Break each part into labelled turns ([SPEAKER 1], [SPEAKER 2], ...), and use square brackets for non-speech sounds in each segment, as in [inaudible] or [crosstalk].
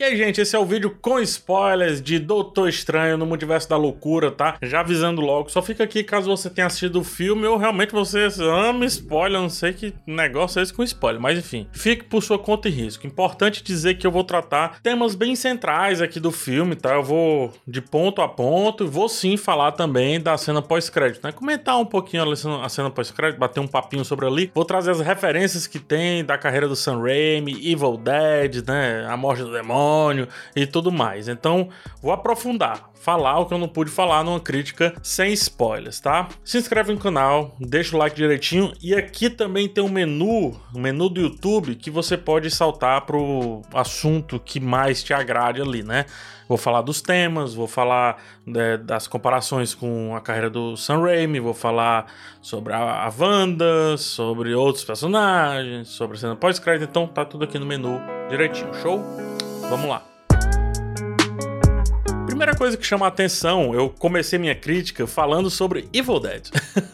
[SPEAKER 1] E aí, gente, esse é o vídeo com spoilers de Doutor Estranho no Multiverso da Loucura, tá? Já avisando logo, só fica aqui caso você tenha assistido o filme ou realmente você ama spoiler, não sei que negócio é esse com spoiler, mas enfim, fique por sua conta e risco. Importante dizer que eu vou tratar temas bem centrais aqui do filme, tá? Eu vou de ponto a ponto e vou sim falar também da cena pós-crédito, né? Comentar um pouquinho a cena pós-crédito, bater um papinho sobre ali. Vou trazer as referências que tem da carreira do Sam Raimi, Evil Dead, né? A morte do demônio demônio e tudo mais. Então, vou aprofundar, falar o que eu não pude falar numa crítica sem spoilers, tá? Se inscreve no canal, deixa o like direitinho e aqui também tem um menu, um menu do YouTube que você pode saltar pro assunto que mais te agrade ali, né? Vou falar dos temas, vou falar né, das comparações com a carreira do Sam Raimi, vou falar sobre a, a Wanda, sobre outros personagens, sobre a cena pós-crédito, então tá tudo aqui no menu direitinho, show? Vamos lá. Primeira coisa que chama a atenção, eu comecei minha crítica falando sobre Evil Dead.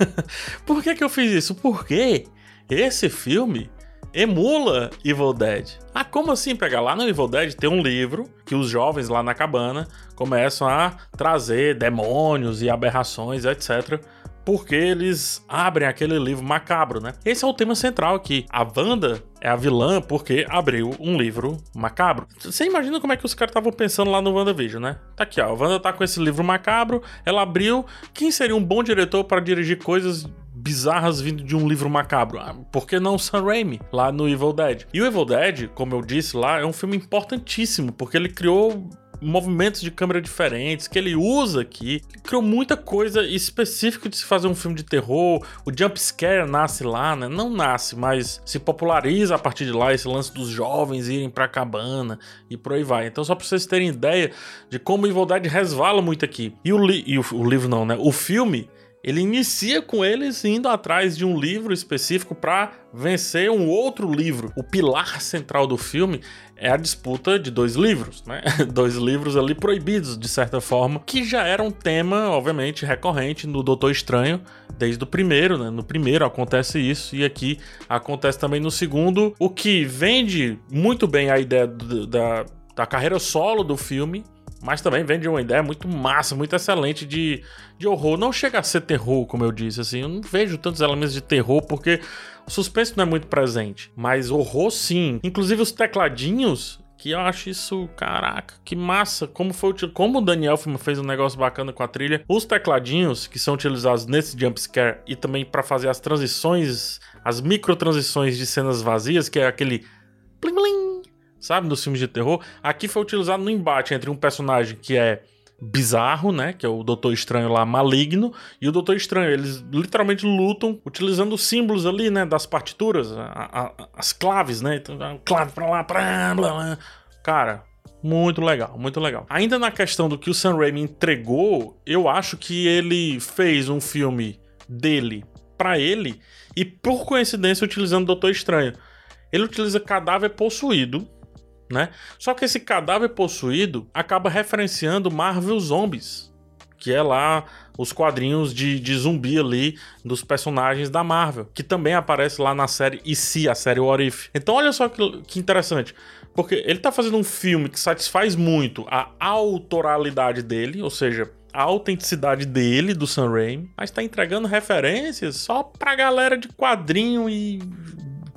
[SPEAKER 1] [laughs] Por que, que eu fiz isso? Porque esse filme emula Evil Dead. Ah, como assim pegar? Lá no Evil Dead tem um livro que os jovens lá na cabana começam a trazer demônios e aberrações, etc porque eles abrem aquele livro macabro, né? Esse é o tema central aqui. A Wanda é a vilã porque abriu um livro macabro. Você imagina como é que os caras estavam pensando lá no WandaVision, né? Tá aqui, ó. A Wanda tá com esse livro macabro, ela abriu. Quem seria um bom diretor para dirigir coisas bizarras vindo de um livro macabro. Ah, por que não Sam Raimi, lá no Evil Dead? E o Evil Dead, como eu disse lá, é um filme importantíssimo, porque ele criou movimentos de câmera diferentes que ele usa aqui. Ele criou muita coisa específica de se fazer um filme de terror. O jump scare nasce lá, né? Não nasce, mas se populariza a partir de lá esse lance dos jovens irem pra cabana e por aí vai. Então, só pra vocês terem ideia de como Evil Dead resvala muito aqui. E o, li e o, o livro não, né? O filme ele inicia com eles indo atrás de um livro específico para vencer um outro livro. O pilar central do filme é a disputa de dois livros, né? [laughs] dois livros ali proibidos, de certa forma, que já era um tema, obviamente, recorrente no Doutor Estranho, desde o primeiro, né? No primeiro acontece isso, e aqui acontece também no segundo, o que vende muito bem a ideia da, da carreira solo do filme, mas também vem de uma ideia muito massa, muito excelente de, de horror. Não chega a ser terror, como eu disse, assim. Eu não vejo tantos elementos de terror, porque o suspense não é muito presente. Mas horror, sim. Inclusive os tecladinhos, que eu acho isso, caraca, que massa. Como foi como o Daniel fez um negócio bacana com a trilha. Os tecladinhos que são utilizados nesse jump scare e também para fazer as transições, as micro transições de cenas vazias, que é aquele plim plim sabe? Dos filmes de terror. Aqui foi utilizado no embate entre um personagem que é bizarro, né? Que é o Doutor Estranho lá maligno. E o Doutor Estranho. Eles literalmente lutam utilizando os símbolos ali, né? Das partituras, a, a, as claves, né? Então, clave pra lá, pra blá, blá. Cara. Muito legal, muito legal. Ainda na questão do que o Sam Raimi entregou, eu acho que ele fez um filme dele para ele e por coincidência utilizando o Doutor Estranho. Ele utiliza cadáver possuído né? Só que esse cadáver possuído acaba referenciando Marvel Zombies, que é lá os quadrinhos de, de zumbi ali dos personagens da Marvel, que também aparece lá na série E se, a série What If. Então olha só que, que interessante, porque ele tá fazendo um filme que satisfaz muito a autoralidade dele, ou seja, a autenticidade dele, do Sam Raimi, mas tá entregando referências só pra galera de quadrinho e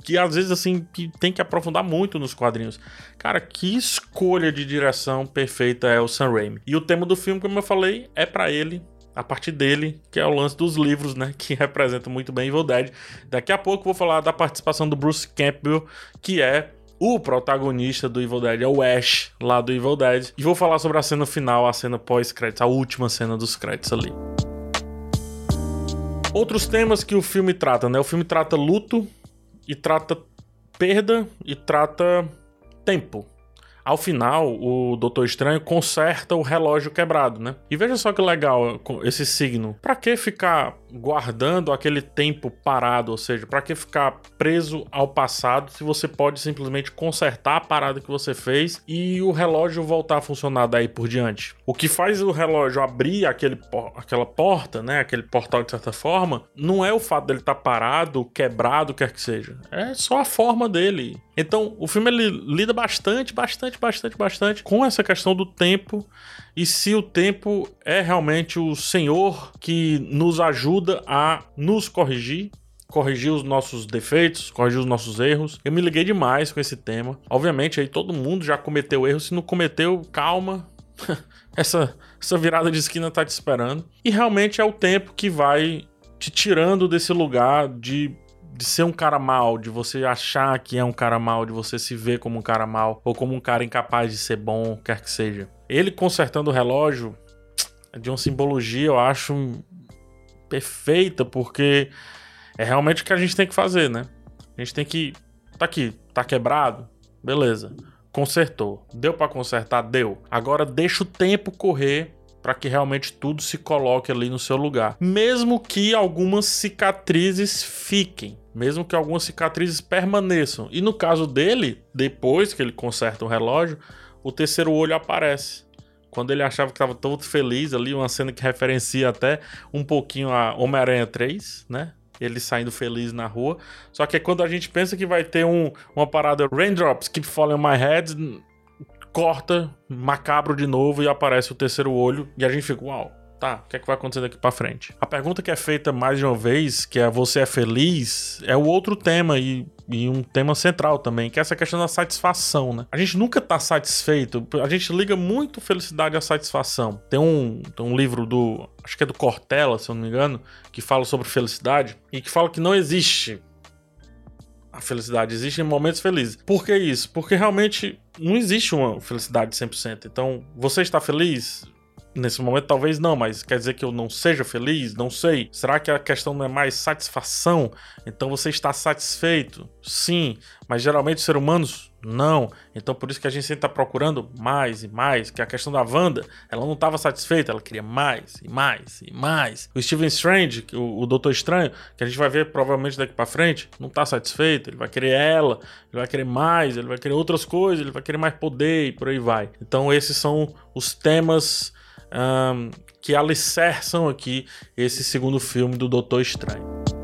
[SPEAKER 1] que às vezes assim que tem que aprofundar muito nos quadrinhos. Cara, que escolha de direção perfeita é o Sam Raimi. E o tema do filme, como eu falei, é para ele, a partir dele, que é o lance dos livros, né, que [laughs] representa muito bem Evil Dead. Daqui a pouco vou falar da participação do Bruce Campbell, que é o protagonista do Evil Dead, é o Ash, lá do Evil Dead. E vou falar sobre a cena final, a cena pós-créditos, a última cena dos créditos ali. Outros temas que o filme trata, né? O filme trata luto, e trata perda e trata tempo. Ao final, o Doutor Estranho conserta o relógio quebrado, né? E veja só que legal esse signo. Para que ficar guardando aquele tempo parado, ou seja, para que ficar preso ao passado se você pode simplesmente consertar a parada que você fez e o relógio voltar a funcionar daí por diante? O que faz o relógio abrir aquele, aquela porta, né, aquele portal de certa forma, não é o fato dele estar tá parado, quebrado, quer que seja. É só a forma dele. Então, o filme ele lida bastante, bastante, bastante, bastante com essa questão do tempo e se o tempo é realmente o Senhor que nos ajuda a nos corrigir corrigir os nossos defeitos, corrigir os nossos erros. Eu me liguei demais com esse tema. Obviamente, aí todo mundo já cometeu erros. Se não cometeu, calma. [laughs] essa, essa virada de esquina tá te esperando. E realmente é o tempo que vai te tirando desse lugar de de ser um cara mal, de você achar que é um cara mal, de você se ver como um cara mal, ou como um cara incapaz de ser bom, quer que seja. Ele consertando o relógio é de uma simbologia, eu acho, perfeita, porque é realmente o que a gente tem que fazer, né? A gente tem que. Tá aqui, tá quebrado? Beleza. Consertou. Deu para consertar? Deu. Agora deixa o tempo correr para que realmente tudo se coloque ali no seu lugar. Mesmo que algumas cicatrizes fiquem, mesmo que algumas cicatrizes permaneçam. E no caso dele, depois que ele conserta o relógio, o terceiro olho aparece. Quando ele achava que estava todo feliz ali, uma cena que referencia até um pouquinho a Homem-Aranha 3, né? Ele saindo feliz na rua. Só que é quando a gente pensa que vai ter um, uma parada Raindrops Keep Falling on My Head, corta, macabro de novo e aparece o terceiro olho e a gente fica, uau, tá, o que é que vai acontecer daqui para frente? A pergunta que é feita mais de uma vez, que é você é feliz, é o outro tema e, e, um tema central também, que é essa questão da satisfação, né? A gente nunca tá satisfeito, a gente liga muito felicidade à satisfação. Tem um, tem um livro do, acho que é do Cortella, se eu não me engano, que fala sobre felicidade e que fala que não existe a felicidade, existem momentos felizes. Por que isso? Porque realmente não existe uma felicidade 100%. Então, você está feliz? Nesse momento, talvez não, mas quer dizer que eu não seja feliz? Não sei. Será que a questão não é mais satisfação? Então você está satisfeito? Sim, mas geralmente os seres humanos não. Então por isso que a gente sempre está procurando mais e mais. Que a questão da Wanda, ela não estava satisfeita, ela queria mais e mais e mais. O Steven Strange, o, o Doutor Estranho, que a gente vai ver provavelmente daqui para frente, não está satisfeito. Ele vai querer ela, ele vai querer mais, ele vai querer outras coisas, ele vai querer mais poder e por aí vai. Então esses são os temas um, que alicerçam aqui esse segundo filme do Doutor Estranho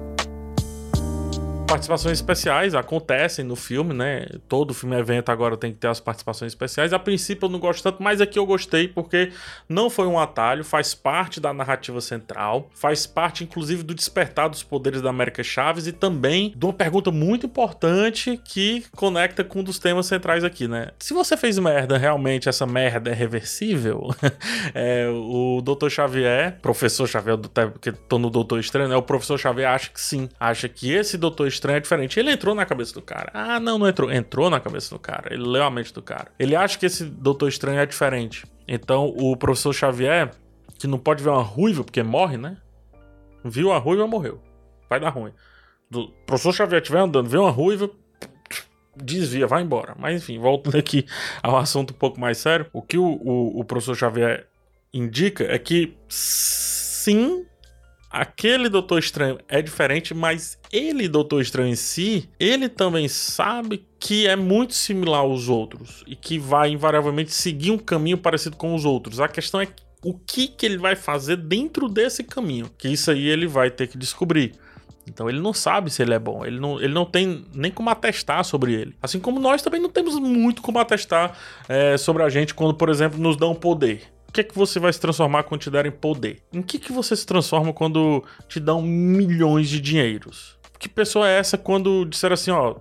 [SPEAKER 1] participações especiais acontecem no filme, né? Todo filme evento agora tem que ter as participações especiais. A princípio eu não gosto tanto, mas aqui eu gostei porque não foi um atalho, faz parte da narrativa central, faz parte inclusive do despertar dos poderes da América Chaves e também de uma pergunta muito importante que conecta com um dos temas centrais aqui, né? Se você fez merda, realmente essa merda é reversível? [laughs] é, o Dr. Xavier, professor Xavier, porque tô no Doutor Estranho, né? O professor Xavier acha que sim, acha que esse Doutor Estranho é diferente. Ele entrou na cabeça do cara. Ah, não, não entrou. Entrou na cabeça do cara. Ele leu a mente do cara. Ele acha que esse Doutor Estranho é diferente. Então, o professor Xavier, que não pode ver uma ruiva, porque morre, né? Viu a ruiva, morreu. Vai dar ruim. O professor Xavier estiver andando, vê uma ruiva, desvia, vai embora. Mas enfim, voltando aqui ao assunto um pouco mais sério, o que o, o, o professor Xavier indica é que sim, aquele Doutor Estranho é diferente, mas ele, Doutor Estranho em si, ele também sabe que é muito similar aos outros e que vai invariavelmente seguir um caminho parecido com os outros. A questão é o que, que ele vai fazer dentro desse caminho, que isso aí ele vai ter que descobrir. Então ele não sabe se ele é bom, ele não, ele não tem nem como atestar sobre ele. Assim como nós também não temos muito como atestar é, sobre a gente quando, por exemplo, nos dão poder que é que você vai se transformar quando te derem poder? Em que que você se transforma quando te dão milhões de dinheiros? Que pessoa é essa quando disser assim, ó,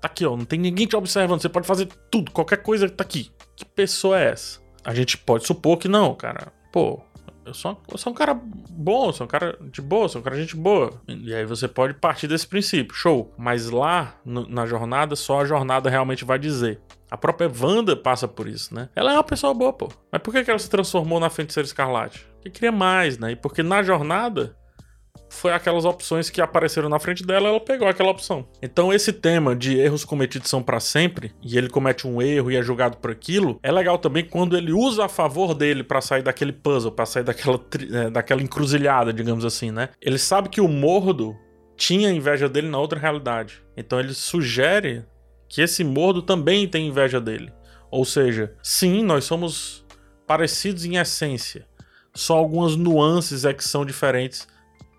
[SPEAKER 1] tá aqui, ó, não tem ninguém te observando, você pode fazer tudo, qualquer coisa tá aqui. Que pessoa é essa? A gente pode supor que não, cara. Pô, eu sou, eu sou um cara bom, sou um cara de boa, sou um cara de gente boa. E aí você pode partir desse princípio, show. Mas lá no, na jornada, só a jornada realmente vai dizer. A própria Wanda passa por isso, né? Ela é uma pessoa boa, pô. Mas por que, que ela se transformou na feiticeira escarlate? Porque queria mais, né? E porque na jornada foi aquelas opções que apareceram na frente dela, ela pegou aquela opção. Então esse tema de erros cometidos são para sempre e ele comete um erro e é julgado por aquilo, é legal também quando ele usa a favor dele para sair daquele puzzle, para sair daquela é, daquela encruzilhada, digamos assim, né? Ele sabe que o Mordo tinha inveja dele na outra realidade. Então ele sugere que esse mordo também tem inveja dele. Ou seja, sim, nós somos parecidos em essência. Só algumas nuances é que são diferentes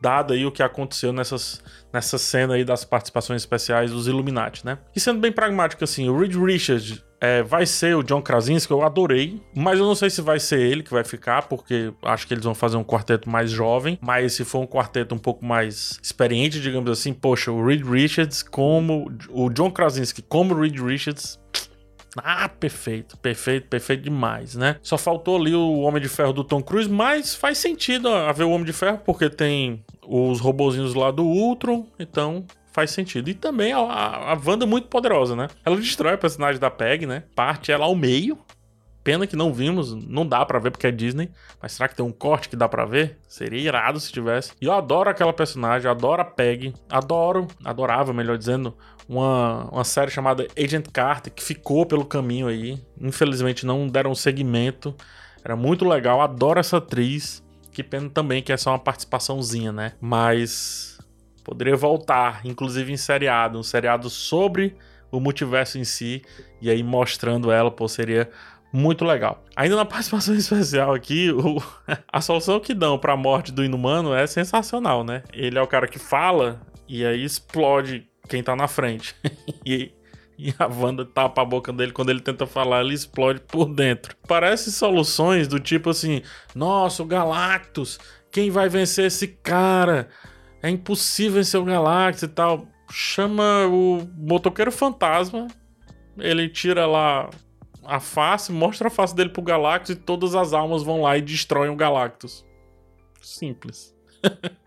[SPEAKER 1] dado aí o que aconteceu nessas, nessa cena aí das participações especiais dos Illuminati, né? E sendo bem pragmático assim, o Reed Richards é, vai ser o John Krasinski, eu adorei, mas eu não sei se vai ser ele que vai ficar, porque acho que eles vão fazer um quarteto mais jovem, mas se for um quarteto um pouco mais experiente, digamos assim, poxa, o Reed Richards como o John Krasinski como Reed Richards ah, perfeito, perfeito, perfeito demais, né? Só faltou ali o Homem de Ferro do Tom Cruise, mas faz sentido haver o Homem de Ferro, porque tem os robozinhos lá do Ultron, então faz sentido. E também a, a, a Wanda é muito poderosa, né? Ela destrói a personagem da Peg, né? Parte ela ao meio. Pena que não vimos, não dá para ver porque é Disney. Mas será que tem um corte que dá para ver? Seria irado se tivesse. E eu adoro aquela personagem, adoro a Peg. Adoro, adorava, melhor dizendo, uma, uma série chamada Agent Carter, que ficou pelo caminho aí. Infelizmente não deram segmento. Era muito legal, adoro essa atriz. Que pena também que é só uma participaçãozinha, né? Mas poderia voltar, inclusive em seriado, um seriado sobre o multiverso em si, e aí mostrando ela, pô, seria muito legal. Ainda na [laughs] participação especial aqui, o, a solução que dão para a morte do inumano é sensacional, né? Ele é o cara que fala e aí explode quem tá na frente. [laughs] e, e a Wanda tapa a boca dele quando ele tenta falar, ele explode por dentro. Parece soluções do tipo assim: nossa, o Galactus, quem vai vencer esse cara? É impossível vencer o Galactus e tal. Chama o motoqueiro fantasma, ele tira lá a face, mostra a face dele pro Galactus e todas as almas vão lá e destroem o Galactus. Simples. [laughs]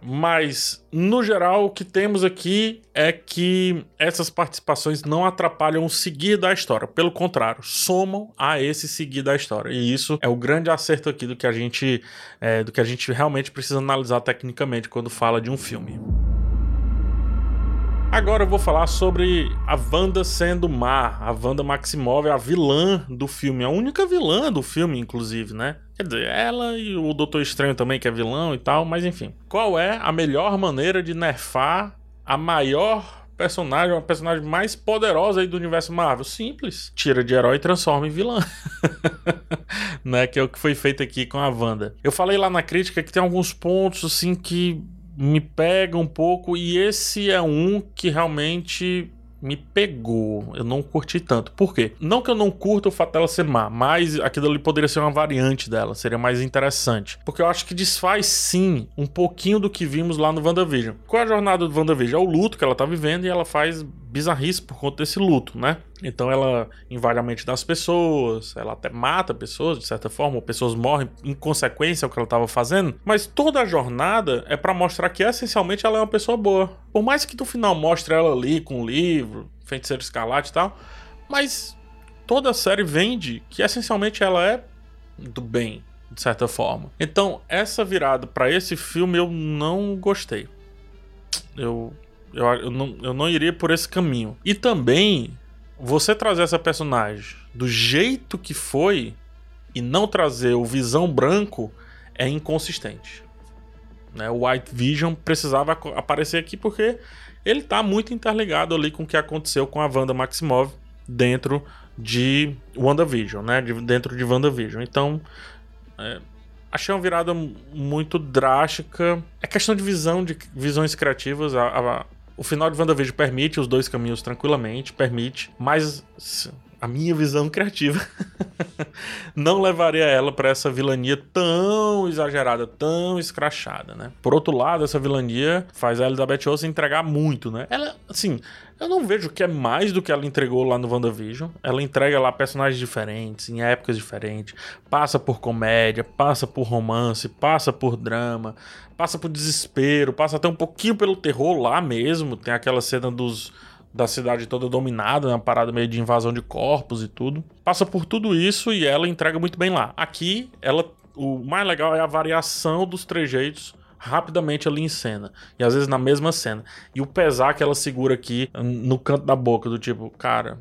[SPEAKER 1] Mas, no geral, o que temos aqui é que essas participações não atrapalham o seguir da história. Pelo contrário, somam a esse seguir da história. E isso é o grande acerto aqui do que a gente, é, do que a gente realmente precisa analisar tecnicamente quando fala de um filme. Agora eu vou falar sobre a Wanda sendo má. A Wanda Maximov a vilã do filme, a única vilã do filme, inclusive, né? Quer dizer, ela e o Doutor Estranho também, que é vilão e tal, mas enfim. Qual é a melhor maneira de nerfar a maior personagem, a personagem mais poderosa aí do universo Marvel? Simples. Tira de herói e transforma em vilã. [laughs] né? Que é o que foi feito aqui com a Wanda. Eu falei lá na crítica que tem alguns pontos, assim, que me pega um pouco e esse é um que realmente me pegou. Eu não curti tanto. Por quê? Não que eu não curta o fato dela ser má, mas aquilo ali poderia ser uma variante dela, seria mais interessante. Porque eu acho que desfaz sim um pouquinho do que vimos lá no WandaVision. Qual é a jornada do WandaVision? É o luto que ela tá vivendo e ela faz bizarrice por conta desse luto, né? Então ela invade a mente das pessoas, ela até mata pessoas de certa forma, ou pessoas morrem em consequência ao que ela estava fazendo, mas toda a jornada é para mostrar que essencialmente ela é uma pessoa boa. Por mais que no final mostre ela ali com o livro, feiticeiro escarlate e tal, mas toda a série vende que essencialmente ela é do bem, de certa forma. Então, essa virada para esse filme eu não gostei. Eu eu, eu, não, eu não iria por esse caminho. E também, você trazer essa personagem do jeito que foi e não trazer o Visão Branco é inconsistente. Né? O White Vision precisava aparecer aqui porque ele está muito interligado ali com o que aconteceu com a Wanda Maximov dentro de WandaVision, né? De, dentro de WandaVision. Então, é, achei uma virada muito drástica. É questão de visão, de visões criativas. A, a, o final de WandaVision permite os dois caminhos tranquilamente, permite, mas a minha visão criativa [laughs] não levaria ela para essa vilania tão exagerada, tão escrachada, né? Por outro lado, essa vilania faz a Elizabeth Olsen entregar muito, né? Ela, assim, eu não vejo que é mais do que ela entregou lá no WandaVision. Ela entrega lá personagens diferentes, em épocas diferentes, passa por comédia, passa por romance, passa por drama, passa por desespero, passa até um pouquinho pelo terror lá mesmo. Tem aquela cena dos da cidade toda dominada, né? uma parada meio de invasão de corpos e tudo. Passa por tudo isso e ela entrega muito bem lá. Aqui, ela o mais legal é a variação dos trejeitos rapidamente ali em cena. E às vezes na mesma cena. E o pesar que ela segura aqui no canto da boca, do tipo, cara,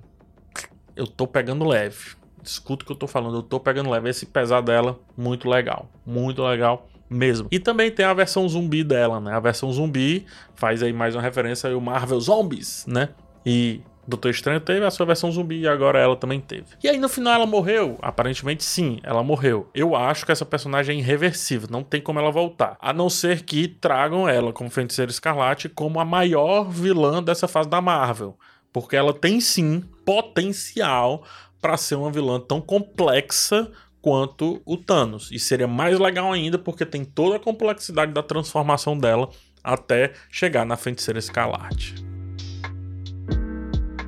[SPEAKER 1] eu tô pegando leve. Escuta o que eu tô falando, eu tô pegando leve. Esse pesar dela, muito legal. Muito legal mesmo. E também tem a versão zumbi dela, né? A versão zumbi faz aí mais uma referência ao Marvel Zombies, né? E Doutor Estranho teve a sua versão zumbi e agora ela também teve. E aí no final ela morreu? Aparentemente sim, ela morreu. Eu acho que essa personagem é irreversível, não tem como ela voltar. A não ser que tragam ela como Feiticeira Escarlate como a maior vilã dessa fase da Marvel. Porque ela tem sim potencial para ser uma vilã tão complexa quanto o Thanos. E seria mais legal ainda porque tem toda a complexidade da transformação dela até chegar na Feiticeira Escarlate.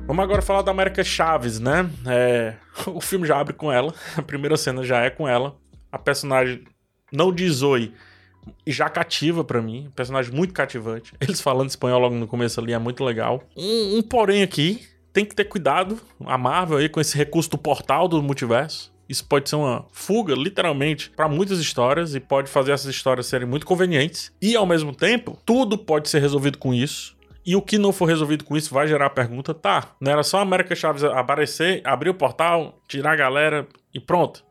[SPEAKER 1] Vamos agora falar da América Chaves, né? É, [laughs] o filme já abre com ela, [laughs] a primeira cena já é com ela. A personagem não diz oi e já cativa para mim, personagem muito cativante. [laughs] Eles falando espanhol logo no começo ali é muito legal. Um, um porém aqui, tem que ter cuidado, a Marvel aí com esse recurso do portal do multiverso. Isso pode ser uma fuga, literalmente, para muitas histórias e pode fazer essas histórias serem muito convenientes. E ao mesmo tempo, tudo pode ser resolvido com isso. E o que não for resolvido com isso vai gerar a pergunta: tá, não era só a América Chaves aparecer, abrir o portal, tirar a galera e pronto.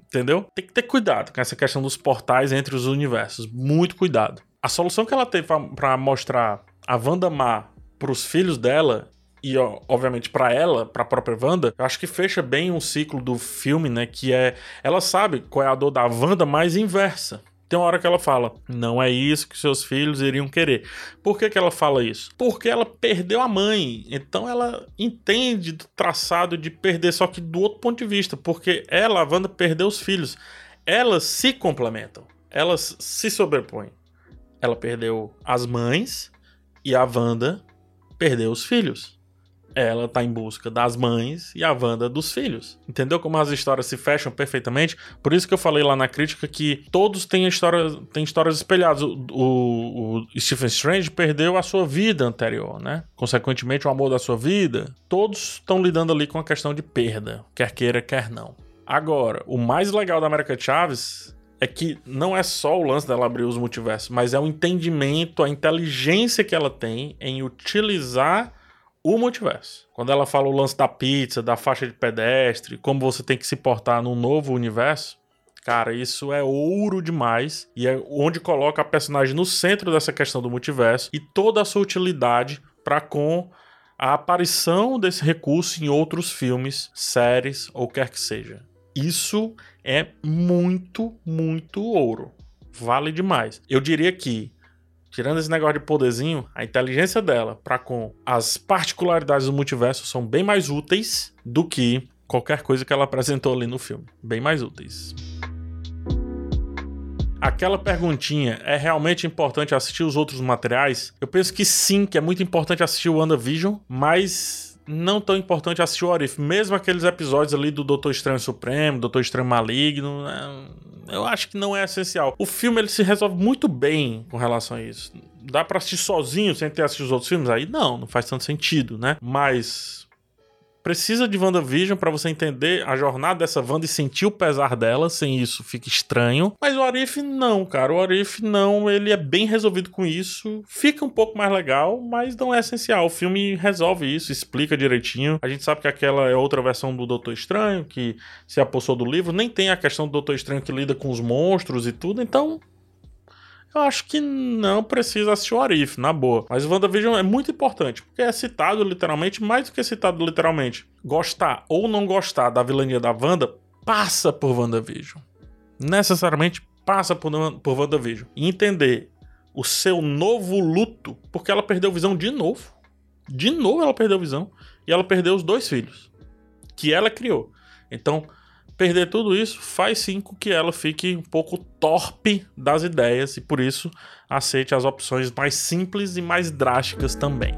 [SPEAKER 1] Entendeu? Tem que ter cuidado com essa questão dos portais entre os universos. Muito cuidado. A solução que ela teve para mostrar a Wanda Má pros filhos dela e obviamente para ela, para a própria Wanda, eu acho que fecha bem um ciclo do filme, né, que é ela sabe qual é a dor da Wanda mais inversa. Tem uma hora que ela fala: Não é isso que seus filhos iriam querer. Por que, que ela fala isso? Porque ela perdeu a mãe. Então ela entende do traçado de perder, só que do outro ponto de vista. Porque ela, a Wanda, perdeu os filhos. Elas se complementam. Elas se sobrepõem. Ela perdeu as mães e a Wanda perdeu os filhos ela tá em busca das mães e a Wanda dos filhos. Entendeu como as histórias se fecham perfeitamente? Por isso que eu falei lá na crítica que todos têm, história, têm histórias espelhadas. O, o, o Stephen Strange perdeu a sua vida anterior, né? Consequentemente, o amor da sua vida. Todos estão lidando ali com a questão de perda, quer queira, quer não. Agora, o mais legal da América Chaves é que não é só o lance dela abrir os multiversos, mas é o entendimento, a inteligência que ela tem em utilizar o multiverso. Quando ela fala o lance da pizza, da faixa de pedestre, como você tem que se portar num novo universo, cara, isso é ouro demais e é onde coloca a personagem no centro dessa questão do multiverso e toda a sua utilidade para com a aparição desse recurso em outros filmes, séries ou quer que seja. Isso é muito, muito ouro. Vale demais. Eu diria que tirando esse negócio de poderzinho, a inteligência dela para com as particularidades do multiverso são bem mais úteis do que qualquer coisa que ela apresentou ali no filme. Bem mais úteis. Aquela perguntinha, é realmente importante assistir os outros materiais? Eu penso que sim, que é muito importante assistir o WandaVision, mas não tão importante assistir o Orif. Mesmo aqueles episódios ali do Doutor Estranho Supremo, Doutor Estranho Maligno, né, eu acho que não é essencial. O filme ele se resolve muito bem com relação a isso. Dá para assistir sozinho sem ter assistido os outros filmes? Aí não, não faz tanto sentido, né? Mas precisa de WandaVision para você entender a jornada dessa Wanda e sentir o pesar dela, sem isso fica estranho. Mas o Arif não, cara. O Arif não, ele é bem resolvido com isso. Fica um pouco mais legal, mas não é essencial. O filme resolve isso, explica direitinho. A gente sabe que aquela é outra versão do Doutor Estranho, que se apossou do livro. Nem tem a questão do Doutor Estranho que lida com os monstros e tudo, então eu acho que não precisa assistir o Arif, na boa. Mas WandaVision é muito importante, porque é citado literalmente, mais do que citado literalmente. Gostar ou não gostar da vilania da Wanda, passa por WandaVision. Necessariamente passa por, por WandaVision. E entender o seu novo luto, porque ela perdeu visão de novo. De novo ela perdeu visão. E ela perdeu os dois filhos. Que ela criou. Então, perder tudo isso faz sim com que ela fique um pouco torpe das ideias e por isso aceite as opções mais simples e mais drásticas também.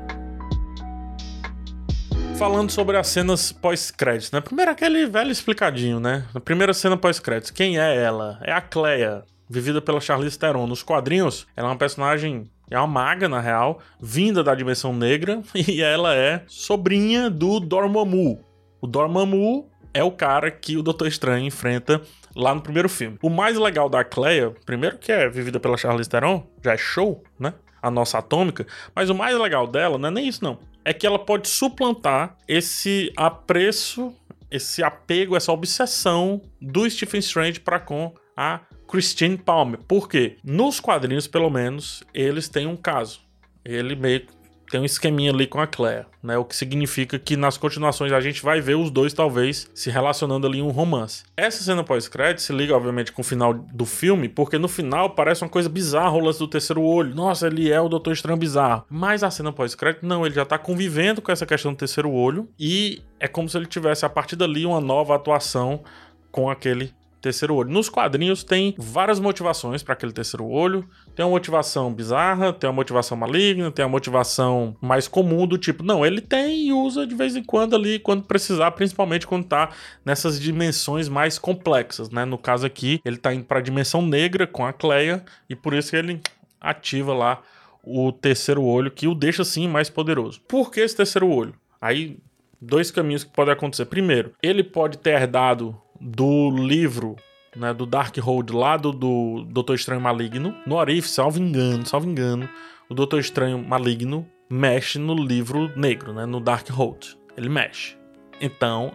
[SPEAKER 1] Falando sobre as cenas pós-créditos, né? Primeiro aquele velho explicadinho, né? A primeira cena pós-créditos, quem é ela? É a Cleia, vivida pela Charlize Theron. Nos quadrinhos, ela é uma personagem é uma maga, na real, vinda da dimensão negra, [laughs] e ela é sobrinha do Dormammu. O Dormammu é o cara que o Doutor Estranho enfrenta lá no primeiro filme. O mais legal da Cleia, primeiro que é vivida pela Charlize Theron, já é show, né? A nossa atômica, mas o mais legal dela não é nem isso não, é que ela pode suplantar esse apreço, esse apego, essa obsessão do Stephen Strange para com a Christine Palmer. Por quê? Nos quadrinhos, pelo menos, eles têm um caso. Ele meio tem um esqueminha ali com a Claire, né? O que significa que nas continuações a gente vai ver os dois, talvez, se relacionando ali em um romance. Essa cena pós-crédito se liga, obviamente, com o final do filme, porque no final parece uma coisa bizarra o lance do terceiro olho. Nossa, ele é o Doutor Estranho bizarro. Mas a cena pós-crédito, não, ele já tá convivendo com essa questão do terceiro olho e é como se ele tivesse, a partir dali, uma nova atuação com aquele terceiro olho. Nos quadrinhos tem várias motivações para aquele terceiro olho. Tem uma motivação bizarra, tem uma motivação maligna, tem uma motivação mais comum do tipo, não, ele tem e usa de vez em quando ali quando precisar, principalmente quando tá nessas dimensões mais complexas, né? No caso aqui, ele tá indo para a dimensão negra com a Cleia e por isso que ele ativa lá o terceiro olho que o deixa assim mais poderoso. Por que esse terceiro olho? Aí dois caminhos que podem acontecer. Primeiro, ele pode ter herdado do livro né, do Darkhold lá do, do Doutor Estranho Maligno. No Orif, salvo engano, salvo engano, o Doutor Estranho Maligno mexe no livro negro, né, no Darkhold. Ele mexe. Então,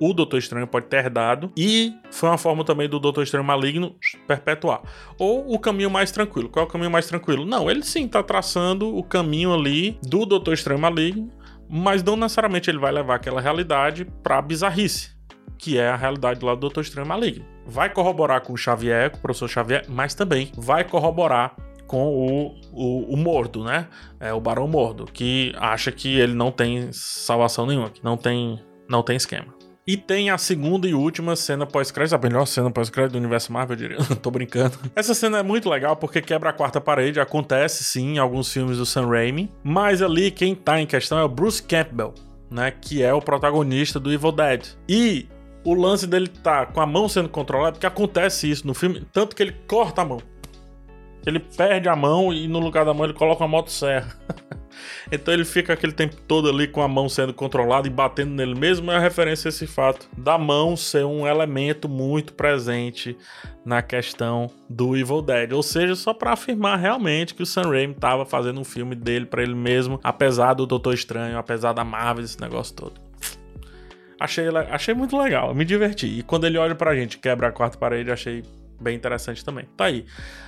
[SPEAKER 1] o Doutor Estranho pode ter herdado e foi uma forma também do Doutor Estranho Maligno perpetuar. Ou o caminho mais tranquilo. Qual é o caminho mais tranquilo? Não, ele sim está traçando o caminho ali do Doutor Estranho Maligno, mas não necessariamente ele vai levar aquela realidade para bizarrice que é a realidade lá do Doutor Estranho Maligno. Vai corroborar com o Xavier, com o professor Xavier, mas também vai corroborar com o, o, o Mordo, né? É o Barão Mordo, que acha que ele não tem salvação nenhuma, que não tem, não tem esquema. E tem a segunda e última cena pós-crédito, a melhor cena pós-crédito do universo Marvel, eu diria. [laughs] Tô brincando. Essa cena é muito legal porque quebra a quarta parede, acontece sim em alguns filmes do Sam Raimi, mas ali quem tá em questão é o Bruce Campbell, né, que é o protagonista do Evil Dead. E o lance dele tá com a mão sendo controlada, porque acontece isso no filme, tanto que ele corta a mão. Ele perde a mão e no lugar da mão ele coloca uma motosserra. [laughs] então ele fica aquele tempo todo ali com a mão sendo controlada e batendo nele mesmo. É a referência a esse fato da mão ser um elemento muito presente na questão do Evil Dead. Ou seja, só para afirmar realmente que o Sam Raimi estava fazendo um filme dele para ele mesmo, apesar do Doutor Estranho, apesar da Marvel, esse negócio todo. Achei, achei muito legal, me diverti. E quando ele olha pra gente, quebra a quarta parede, achei bem interessante também. Tá aí.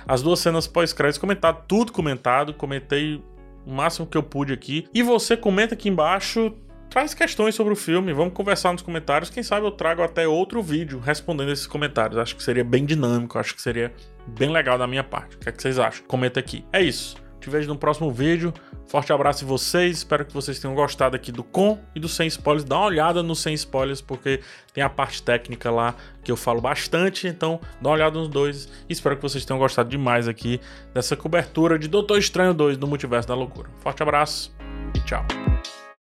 [SPEAKER 1] As duas cenas pós-créditos comentado, tudo comentado, comentei o máximo que eu pude aqui. E você comenta aqui embaixo, traz questões sobre o filme, vamos conversar nos comentários. Quem sabe eu trago até outro vídeo respondendo esses comentários. Acho que seria bem dinâmico, acho que seria bem legal da minha parte. O que, é que vocês acham? Comenta aqui. É isso. Te vejo no próximo vídeo. Forte abraço em vocês. Espero que vocês tenham gostado aqui do com e do sem spoilers. Dá uma olhada no sem spoilers, porque tem a parte técnica lá que eu falo bastante. Então, dá uma olhada nos dois. Espero que vocês tenham gostado demais aqui dessa cobertura de Doutor Estranho 2 do Multiverso da Loucura. Forte abraço e tchau.